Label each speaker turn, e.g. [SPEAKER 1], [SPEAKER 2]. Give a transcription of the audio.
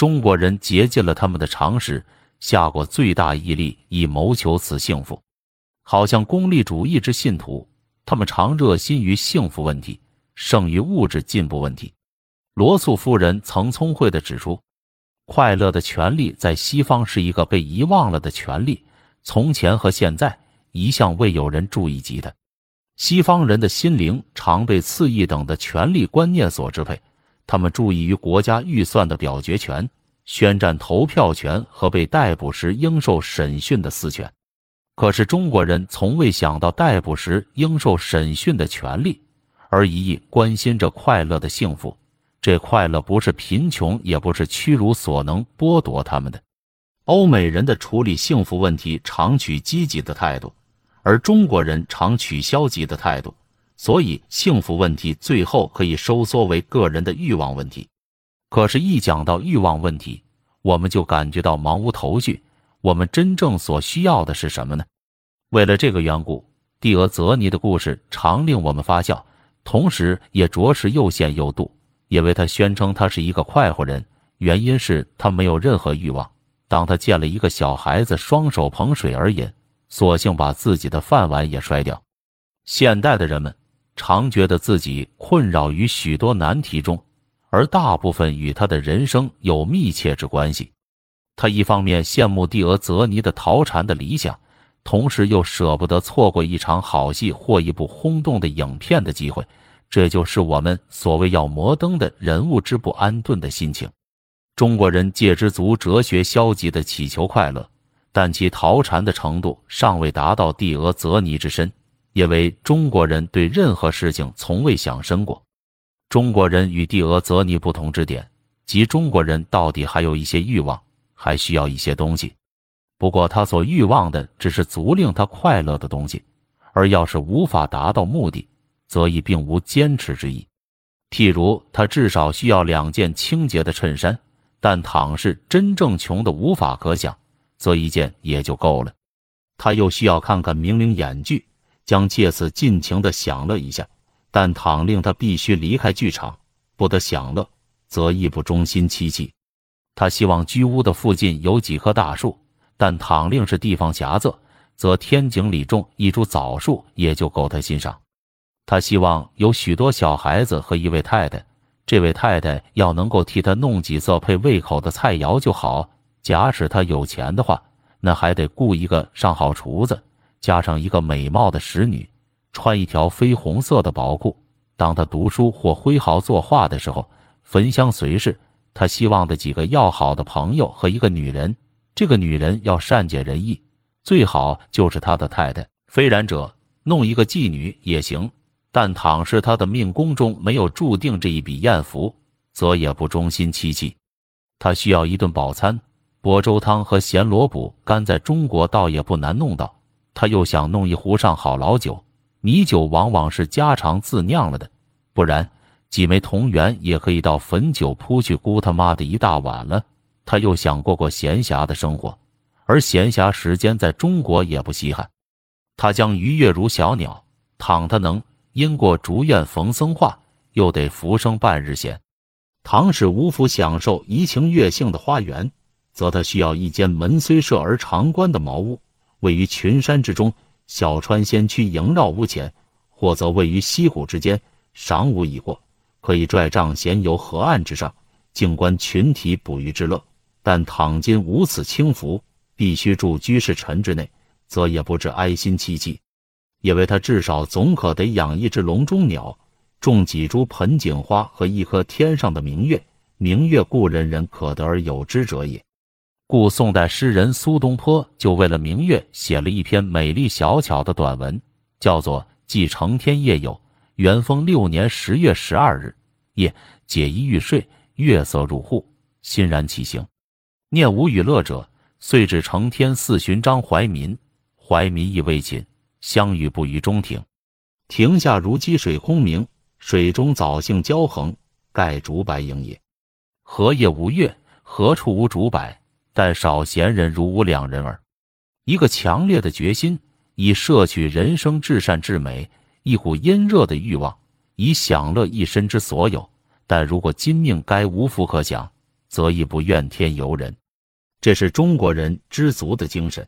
[SPEAKER 1] 中国人竭尽了他们的常识，下过最大毅力以谋求此幸福。好像功利主义之信徒，他们常热心于幸福问题，胜于物质进步问题。罗素夫人曾聪慧地指出，快乐的权利在西方是一个被遗忘了的权利，从前和现在一向未有人注意及的。西方人的心灵常被次一等的权力观念所支配，他们注意于国家预算的表决权、宣战投票权和被逮捕时应受审讯的私权。可是中国人从未想到逮捕时应受审讯的权利，而一意关心着快乐的幸福。这快乐不是贫穷，也不是屈辱所能剥夺他们的。欧美人的处理幸福问题常取积极的态度。而中国人常取消极的态度，所以幸福问题最后可以收缩为个人的欲望问题。可是，一讲到欲望问题，我们就感觉到茫无头绪。我们真正所需要的是什么呢？为了这个缘故，蒂俄泽尼的故事常令我们发笑，同时也着实又羡又度。因为他宣称他是一个快活人，原因是他没有任何欲望。当他见了一个小孩子双手捧水而饮。索性把自己的饭碗也摔掉。现代的人们常觉得自己困扰于许多难题中，而大部分与他的人生有密切之关系。他一方面羡慕蒂俄泽尼的逃禅的理想，同时又舍不得错过一场好戏或一部轰动的影片的机会。这就是我们所谓要摩登的人物之不安顿的心情。中国人借之足哲学消极的祈求快乐。但其逃禅的程度尚未达到蒂俄泽尼之深，因为中国人对任何事情从未想深过。中国人与帝俄泽尼不同之点，即中国人到底还有一些欲望，还需要一些东西。不过他所欲望的只是足令他快乐的东西，而要是无法达到目的，则亦并无坚持之意。譬如他至少需要两件清洁的衬衫，但倘是真正穷的无法可想。则一件也就够了，他又需要看看明灵演剧，将借此尽情的享乐一下。但倘令他必须离开剧场，不得享乐，则亦不忠心戚戚。他希望居屋的附近有几棵大树，但倘令是地方狭窄，则天井里种一株枣树也就够他欣赏。他希望有许多小孩子和一位太太，这位太太要能够替他弄几色配胃口的菜肴就好。假使他有钱的话，那还得雇一个上好厨子，加上一个美貌的使女，穿一条绯红色的薄裤。当他读书或挥毫作画的时候，焚香随侍。他希望的几个要好的朋友和一个女人，这个女人要善解人意，最好就是他的太太。非然者，弄一个妓女也行。但倘是他的命宫中没有注定这一笔艳福，则也不忠心戚戚。他需要一顿饱餐。薄粥汤和咸萝卜干在中国倒也不难弄到，他又想弄一壶上好老酒，米酒往往是家常自酿了的，不然几枚铜元也可以到汾酒铺去咕他妈的一大碗了。他又想过过闲暇的生活，而闲暇时间在中国也不稀罕，他将愉悦如小鸟。倘他能因过竹院逢僧话，又得浮生半日闲。倘使无福享受怡情悦性的花园。则他需要一间门虽设而常关的茅屋，位于群山之中，小川仙曲萦绕屋前；或则位于溪谷之间，晌午已过，可以拽帐闲游河岸之上，静观群体捕鱼之乐。但倘今无此轻浮，必须住居士臣之内，则也不知哀心戚戚，因为他至少总可得养一只笼中鸟，种几株盆景花和一颗天上的明月。明月故人人可得而有之者也。故宋代诗人苏东坡就为了明月写了一篇美丽小巧的短文，叫做《寄承天夜游》。元丰六年十月十二日夜，解衣欲睡，月色入户，欣然起行。念无与乐者，遂至承天寺寻张怀民。怀民亦未寝，相遇不于中庭。庭下如积水空明，水中藻荇交横，盖竹柏影也。何夜无月？何处无竹柏？但少闲人如吾两人耳。一个强烈的决心，以摄取人生至善至美；一股阴热的欲望，以享乐一身之所有。但如果今命该无福可享，则亦不怨天尤人。这是中国人知足的精神。